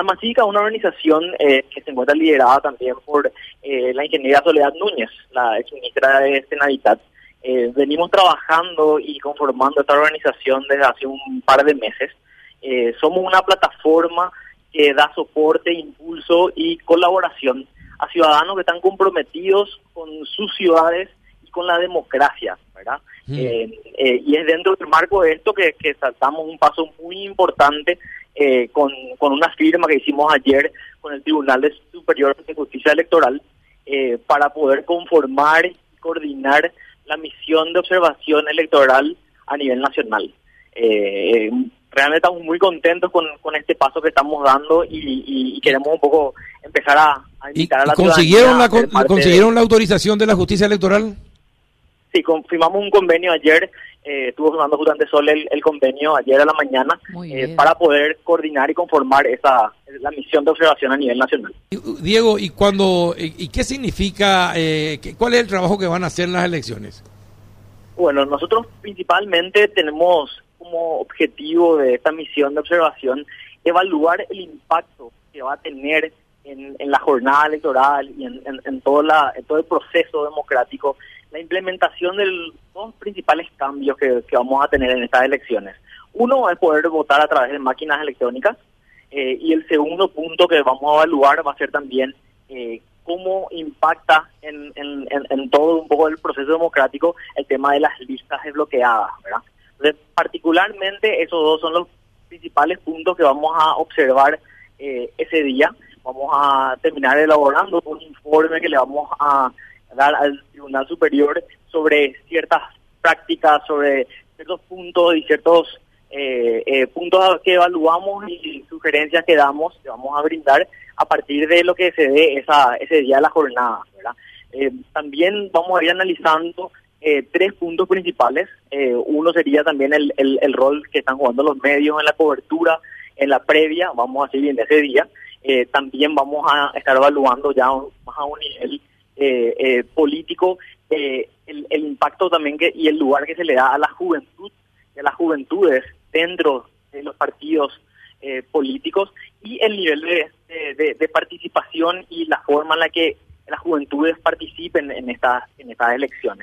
Es una organización eh, que se encuentra liderada también por eh, la ingeniera Soledad Núñez, la ex ministra de Senaditat. Eh, venimos trabajando y conformando esta organización desde hace un par de meses. Eh, somos una plataforma que da soporte, impulso y colaboración a ciudadanos que están comprometidos con sus ciudades y con la democracia, ¿verdad? Mm. Y es dentro del marco de esto que, que saltamos un paso muy importante eh, con, con una firma que hicimos ayer con el Tribunal de Superior de Justicia Electoral eh, para poder conformar y coordinar la misión de observación electoral a nivel nacional. Eh, realmente estamos muy contentos con, con este paso que estamos dando y, y- y queremos un poco empezar a, a ¿Y, invitar a y la consiguieron, ciudadanía la, consiguieron la autorización de la justicia electoral? Sí, con- firmamos un convenio ayer, eh, estuvo firmando justamente Sol el, el convenio ayer a la mañana eh, para poder coordinar y conformar esa la misión de observación a nivel nacional. Uh, Diego, ¿y cuando y, y qué significa, eh, qué- cuál es el trabajo que van a hacer en las elecciones? Bueno, nosotros principalmente tenemos como objetivo de esta misión de observación evaluar el impacto que va a tener en, en la jornada electoral y en, en- en todo la, en todo el proceso democrático la implementación de los dos principales cambios que, vamos a tener en estas elecciones. Uno es poder votar a través de máquinas electrónicas eh, y el segundo punto que vamos a evaluar va a ser también eh, cómo impacta en- en todo un poco el proceso democrático el tema de las listas desbloqueadas, ¿verdad? Entonces, particularmente esos dos son los principales puntos que vamos a observar eh, ese día. Vamos a terminar elaborando un informe que le vamos a dar al Tribunal Superior sobre ciertas prácticas, sobre ciertos puntos y ciertos eh, eh, puntos que evaluamos y sugerencias que damos, que vamos a brindar a partir de lo que se dé esa, ese día de la jornada. ¿verdad? Eh, también vamos a ir analizando eh, tres puntos principales. Eh, uno sería también el, el, el rol que están jugando los medios en la cobertura, en la previa, vamos a seguir en ese día. Eh, también vamos a estar evaluando ya más a un nivel eh, eh, político eh, el, el impacto también que, y el lugar que se le da a la juventud, a las juventudes dentro de los partidos eh, políticos y el nivel de- de participación y la forma en la que las juventudes participen en estas en estas elecciones.